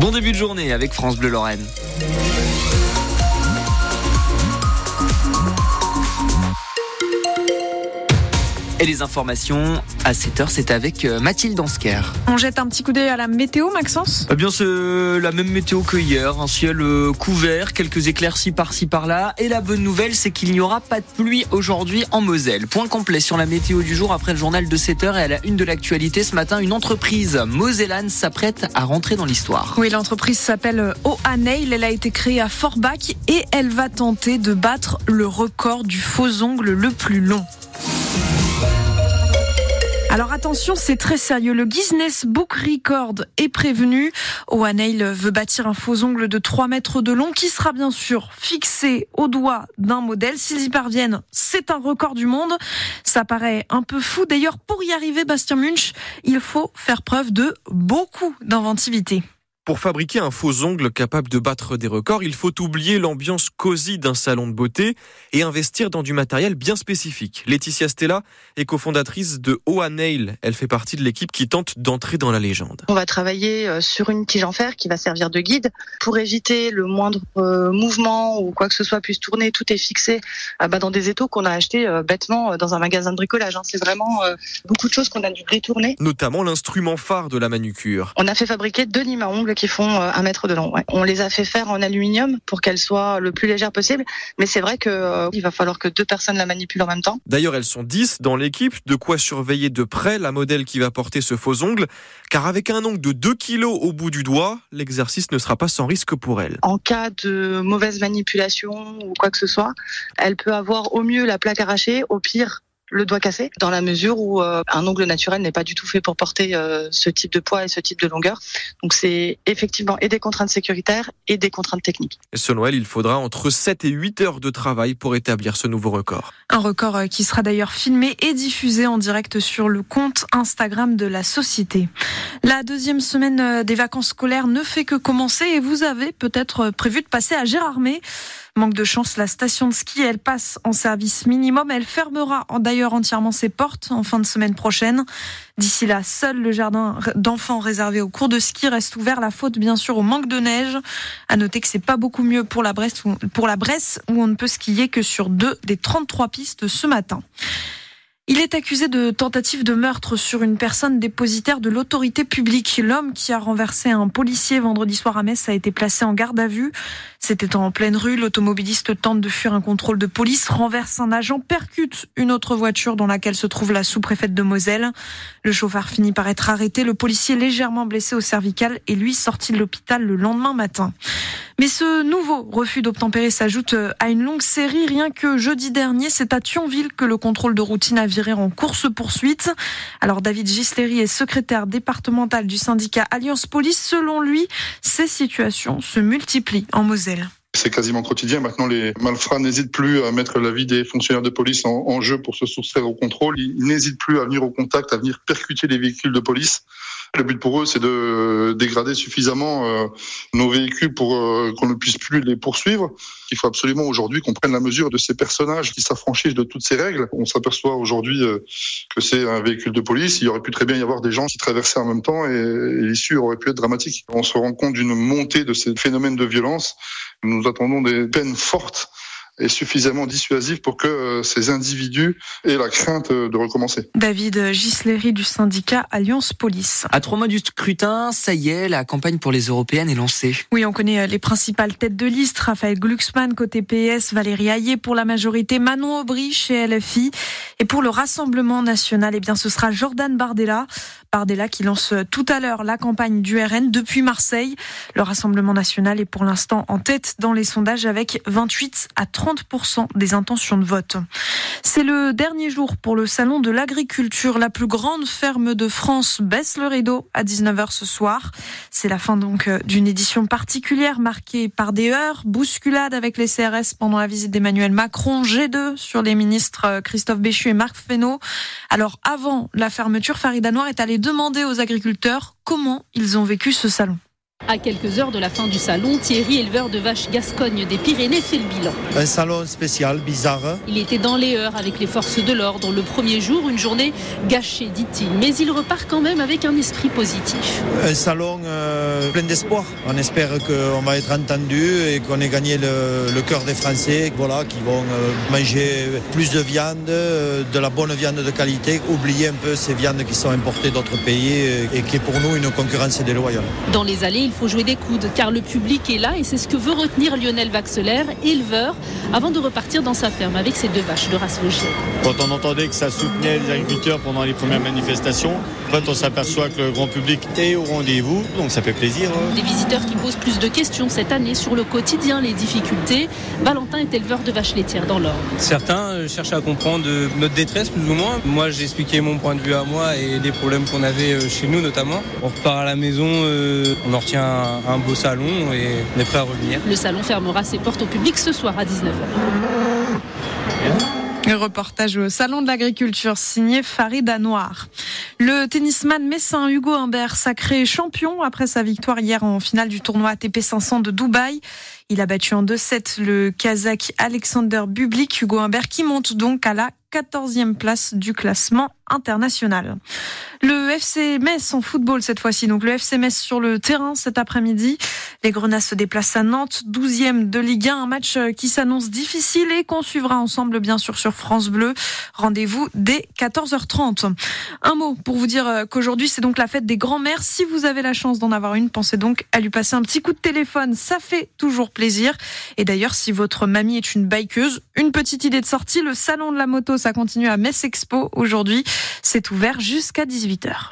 Bon début de journée avec France Bleu Lorraine. Et les informations à 7h, c'est avec euh, Mathilde Ansker. On jette un petit coup d'œil à la météo, Maxence? Eh bien, c'est la même météo que hier. Un ciel euh, couvert, quelques éclaircies par-ci par-là. Et la bonne nouvelle, c'est qu'il n'y aura pas de pluie aujourd'hui en Moselle. Point complet sur la météo du jour après le journal de 7h et à la une de l'actualité ce matin. Une entreprise mosellane s'apprête à rentrer dans l'histoire. Oui, l'entreprise s'appelle O'Hannail. Elle a été créée à Forbach et elle va tenter de battre le record du faux ongle le plus long. Alors attention, c'est très sérieux. Le Guinness Book Record est prévenu. O'Hannail veut bâtir un faux ongle de 3 mètres de long qui sera bien sûr fixé au doigt d'un modèle. S'ils y parviennent, c'est un record du monde. Ça paraît un peu fou. D'ailleurs, pour y arriver, Bastien Munch, il faut faire preuve de beaucoup d'inventivité. Pour fabriquer un faux ongle capable de battre des records, il faut oublier l'ambiance cosy d'un salon de beauté et investir dans du matériel bien spécifique. Laetitia Stella est cofondatrice de OA Nail. Elle fait partie de l'équipe qui tente d'entrer dans la légende. On va travailler euh, sur une tige en fer qui va servir de guide pour éviter le moindre euh, mouvement ou quoi que ce soit puisse tourner. Tout est fixé euh, bah, dans des étaux qu'on a achetés bêtement dans un magasin de bricolage. Hein. C'est vraiment beaucoup de choses qu'on a dû détourner. Notamment l'instrument phare de la manucure. On a fait fabriquer deux limes à ongles qui font euh, un mètre de long. On les a fait faire en aluminium pour qu'elles soient le plus légères possible, mais c'est vrai que euh, va falloir que deux personnes la manipulent en même temps. D'ailleurs, elles sont 10 dans l'équipe, de quoi surveiller de près la modèle qui va porter ce faux ongle, car avec un ongle de 2 kg au bout du doigt, l'exercice ne sera pas sans risque pour elle. En cas de mauvaise manipulation ou quoi que ce soit, elle peut avoir au mieux la plaque arrachée, au pire le doigt cassé, dans la mesure où euh, un ongle naturel n'est pas du tout fait pour porter euh, ce type de poids et ce type de longueur. Donc c'est effectivement et des contraintes sécuritaires et des contraintes techniques. Et ce Noël, il faudra entre 7 et 8 heures de travail pour établir ce nouveau record. Un record euh, qui sera d'ailleurs filmé et diffusé en direct sur le compte Instagram de la société. La deuxième semaine des vacances scolaires ne fait que commencer et vous avez peut-être prévu de passer à Gérardmer. Manque de chance, la station de ski, elle passe en service minimum. Elle fermera d'ailleurs entièrement ses portes en fin de semaine prochaine. D'ici là, seul le jardin d'enfants réservé aux cours de ski reste ouvert. La faute, bien sûr, au manque de neige. À noter que c'est pas beaucoup mieux pour la Bresse, pour la Bresse où on ne peut skier que sur deux des 33 pistes ce matin. Il est accusé de tentative de meurtre sur une personne dépositaire de l'autorité publique. L'homme qui a renversé un policier vendredi soir à Metz a été placé en garde à vue. C'était en pleine rue. L'automobiliste tente de fuir un contrôle de police, renverse un agent, percute une autre voiture dans laquelle se trouve la sous-préfète de Moselle. Le chauffeur finit par être arrêté. Le policier légèrement blessé au cervical et lui sorti de l'hôpital le lendemain matin. Mais ce nouveau refus d'obtempérer s'ajoute à une longue série. Rien que jeudi dernier, c'est à Thionville que le contrôle de routine a viré en course-poursuite. Alors David Gisleri est secrétaire départemental du syndicat Alliance Police. Selon lui, ces situations se multiplient en Moselle. C'est quasiment quotidien. Maintenant, les malfrats n'hésitent plus à mettre la vie des fonctionnaires de police en, en jeu pour se soustraire au contrôle. Ils n'hésitent plus à venir au contact, à venir percuter les véhicules de police. Le but pour eux, c'est de dégrader suffisamment euh, nos véhicules pour euh, qu'on ne puisse plus les poursuivre. Il faut absolument aujourd'hui qu'on prenne la mesure de ces personnages qui s'affranchissent de toutes ces règles. On s'aperçoit aujourd'hui euh, que c'est un véhicule de police. Il aurait pu très bien y avoir des gens qui traversaient en même temps et, et l'issue aurait pu être dramatique. On se rend compte d'une montée de ces phénomènes de violence. Nous attendons des peines fortes est suffisamment dissuasif pour que euh, ces individus aient la crainte de recommencer. David Gisleri du syndicat Alliance Police. À trois mois du scrutin, ça y est, la campagne pour les européennes est lancée. Oui, on connaît euh, les principales têtes de liste. Raphaël Glucksmann côté PS, Valérie Hayé pour la majorité, Manon Aubry chez LFI. Et pour le Rassemblement national, eh bien, ce sera Jordan Bardella. Bardella qui lance tout à l'heure la campagne du RN depuis Marseille. Le Rassemblement national est pour l'instant en tête dans les sondages avec 28 à 30% des intentions de vote. C'est le dernier jour pour le salon de l'agriculture. La plus grande ferme de France baisse le rideau à 19h ce soir. C'est la fin donc euh, d'une édition particulière marquée par des heures, bousculades avec les CRS pendant la visite d'Emmanuel Macron, G2 sur les ministres euh, Christophe Béchu et Marc Fesneau. Alors avant la fermeture, Farida Noir est allée demander aux agriculteurs comment ils ont vécu ce salon. À quelques heures de la fin du salon, Thierry, éleveur de vaches Gascogne des Pyrénées, fait le bilan. Un salon spécial, bizarre. Il était dans les heures avec les forces de l'ordre le premier jour, une journée gâchée, dit-il. Mais il repart quand même avec un esprit positif. Un salon euh, plein d'espoir. On espère qu'on va être entendu et qu'on ait gagné le, le cœur des Français, voilà, qui vont euh, manger plus de viande, euh, de la bonne viande de qualité, oublier un peu ces viandes qui sont importées d'autres pays et qui est pour nous une concurrence déloyale. Dans les allées, il faut jouer des coudes car le public est là et c'est ce que veut retenir Lionel Vaxelaire, éleveur, avant de repartir dans sa ferme avec ses deux vaches de race logienne. Quand on entendait que ça soutenait les agriculteurs pendant les premières manifestations, en fait on s'aperçoit que le grand public est au rendez-vous, donc ça fait plaisir. Hein. Des visiteurs qui posent plus de questions cette année sur le quotidien, les difficultés. Valentin est éleveur de vaches laitières dans l'Orne. Certains euh, cherchent à comprendre euh, notre détresse plus ou moins. Moi j'ai expliqué mon point de vue à moi et les problèmes qu'on avait euh, chez nous notamment. On repart à la maison, on en retient un, un beau salon et on est prêt à revenir. Le salon fermera ses portes au public ce soir à 19h. Le reportage au Salon de l'Agriculture signé Farida Noir. Le tennisman messin Hugo Humbert, sacré champion après sa victoire hier en finale du tournoi ATP 500 de Dubaï. Il a battu en 2-7 le Kazakh Alexander Bublik, Hugo Humbert, qui monte donc à la 14e place du classement international. Le FC Metz en football cette fois-ci. Donc le FC Metz sur le terrain cet après-midi. Les Grenats se déplacent à Nantes, 12e de Ligue 1, un match qui s'annonce difficile et qu'on suivra ensemble bien sûr sur France Bleu. Rendez-vous dès 14h30. Un mot pour vous dire qu'aujourd'hui c'est donc la fête des grands-mères. Si vous avez la chance d'en avoir une, pensez donc à lui passer un petit coup de téléphone. Ça fait toujours plaisir. Et d'ailleurs, si votre mamie est une bikeuse, une petite idée de sortie, le salon de la moto, ça continue à Metz Expo aujourd'hui. C'est ouvert jusqu'à 18h.